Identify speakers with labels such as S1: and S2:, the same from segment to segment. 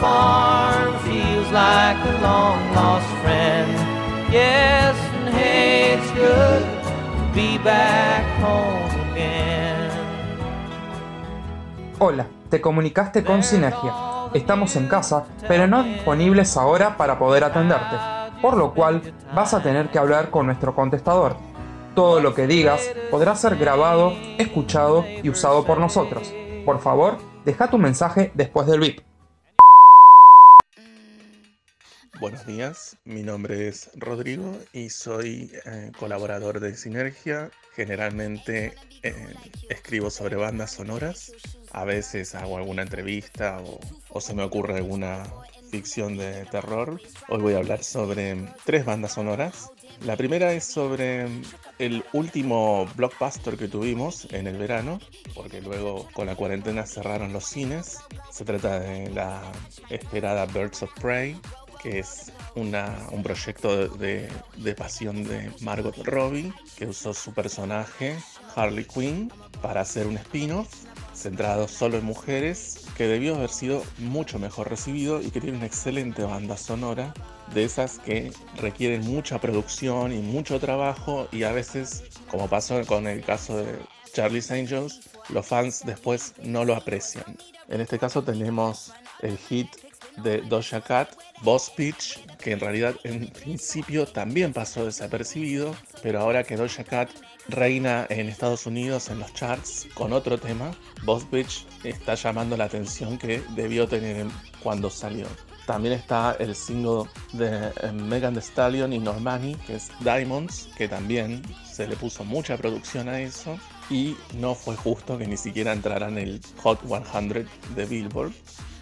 S1: farm feels like a long lost friend. Yes, and hey, it's good to be back home again.
S2: Hola, te comunicaste con Sinergia. Estamos en casa, pero no disponibles ahora para poder atenderte, por lo cual vas a tener que hablar con nuestro contestador. Todo lo que digas podrá ser grabado, escuchado y usado por nosotros. Por favor, deja tu mensaje después del beep.
S3: Buenos días, mi nombre es Rodrigo y soy eh, colaborador de Sinergia. Generalmente eh, escribo sobre bandas sonoras, a veces hago alguna entrevista o se me ocurre alguna ficción de terror. Hoy voy a hablar sobre tres bandas sonoras. La primera es sobre el último blockbuster que tuvimos en el verano, porque luego con la cuarentena cerraron los cines. Se trata de la esperada Birds of Prey, que es una, un proyecto de, de, pasión de Margot Robbie, que usó su personaje Harley Quinn para hacer un spin-off centrado solo en mujeres, que debió haber sido mucho mejor recibido y que tiene una excelente banda sonora, de esas que requieren mucha producción y mucho trabajo y a veces, como pasó con el caso de Charlie's Angels, los fans después no lo aprecian. En este caso tenemos el hit de Doja Cat, Boss Pitch, que en realidad en principio también pasó desapercibido, pero ahora que Doja Cat reina en Estados Unidos en los charts con otro tema, Boss Bitch está llamando la atención que debió tener cuando salió. También está el single de eh, Megan Thee Stallion y Normani, que es Diamonds, que también se le puso mucha producción a eso. Y no fue justo que ni siquiera entrara en el Hot 100 de Billboard.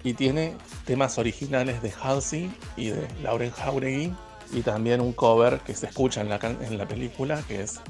S3: Y tiene temas originales de Halsey y de Lauren Jauregui. Y también un cover que se escucha en la, en la película, que es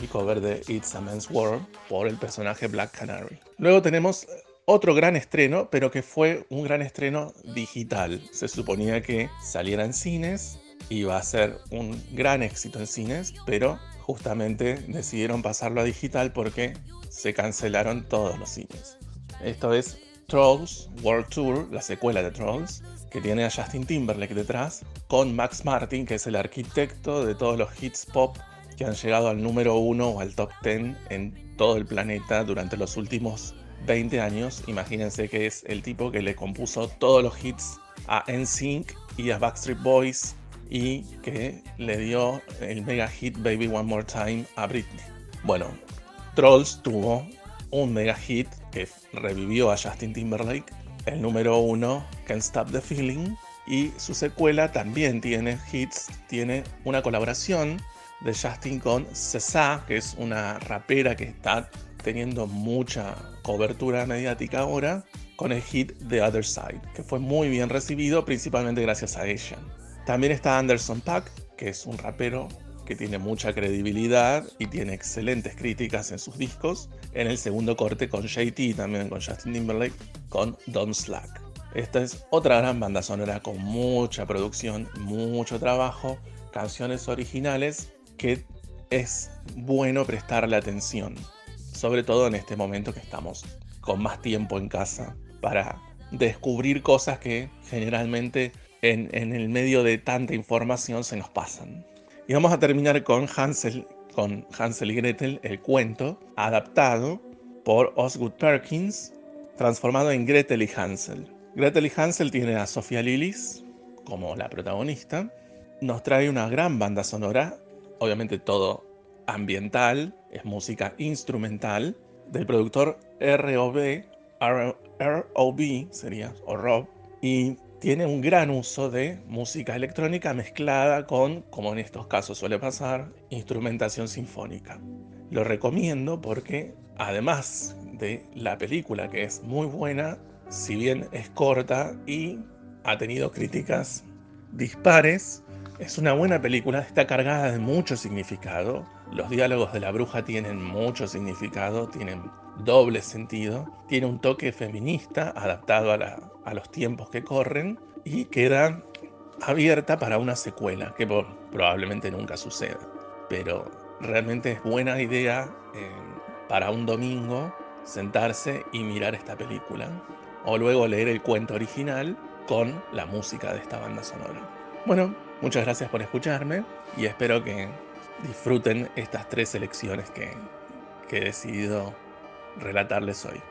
S3: el cover de It's a Man's World por el personaje Black Canary. Luego tenemos otro gran estreno, pero que fue un gran estreno digital. Se suponía que saliera en cines, iba a ser un gran éxito en cines, pero justamente decidieron pasarlo a digital porque se cancelaron todos los cines. Esto es Trolls World Tour, la secuela de Trolls, que tiene a Justin Timberlake detrás, con Max Martin, que es el arquitecto de todos los hits pop que han llegado al número uno o al top 10 en todo el planeta durante los últimos 20 años. Imagínense que es el tipo que le compuso todos los hits a NSYNC y a Backstreet Boys y que le dio el mega hit Baby One More Time a Britney. Bueno, Trolls tuvo un mega hit que revivió a Justin Timberlake, el número uno, Can't Stop the Feeling, y su secuela también tiene hits, tiene una colaboración de Justin con César, que es una rapera que está teniendo mucha cobertura mediática ahora, con el hit The Other Side, que fue muy bien recibido principalmente gracias a ella. También está Anderson Pack, que es un rapero que tiene mucha credibilidad y tiene excelentes críticas en sus discos, en el segundo corte con JT también con Justin Timberlake, con Don't Slack. Esta es otra gran banda sonora con mucha producción, mucho trabajo, canciones originales que es bueno prestarle atención, sobre todo en este momento que estamos con más tiempo en casa para descubrir cosas que generalmente en, en el medio de tanta información se nos pasan. Y vamos a terminar con Hansel, con Hansel y Gretel, el cuento, adaptado por Osgood Perkins, transformado en Gretel y Hansel. Gretel y Hansel tiene a Sofía Lillis como la protagonista. Nos trae una gran banda sonora obviamente todo ambiental, es música instrumental, del productor ROB, ROB sería, o Rob, y tiene un gran uso de música electrónica mezclada con, como en estos casos suele pasar, instrumentación sinfónica. Lo recomiendo porque además de la película que es muy buena, si bien es corta y ha tenido críticas dispares, es una buena película, está cargada de mucho significado. Los diálogos de la bruja tienen mucho significado, tienen doble sentido. Tiene un toque feminista adaptado a, los tiempos que corren y queda abierta para una secuela que probablemente nunca suceda. Pero realmente es buena idea eh, para un domingo sentarse y mirar esta película. O luego leer el cuento original con la música de esta banda sonora. Bueno, muchas gracias por escucharme y espero que disfruten estas tres selecciones que, que he decidido relatarles hoy.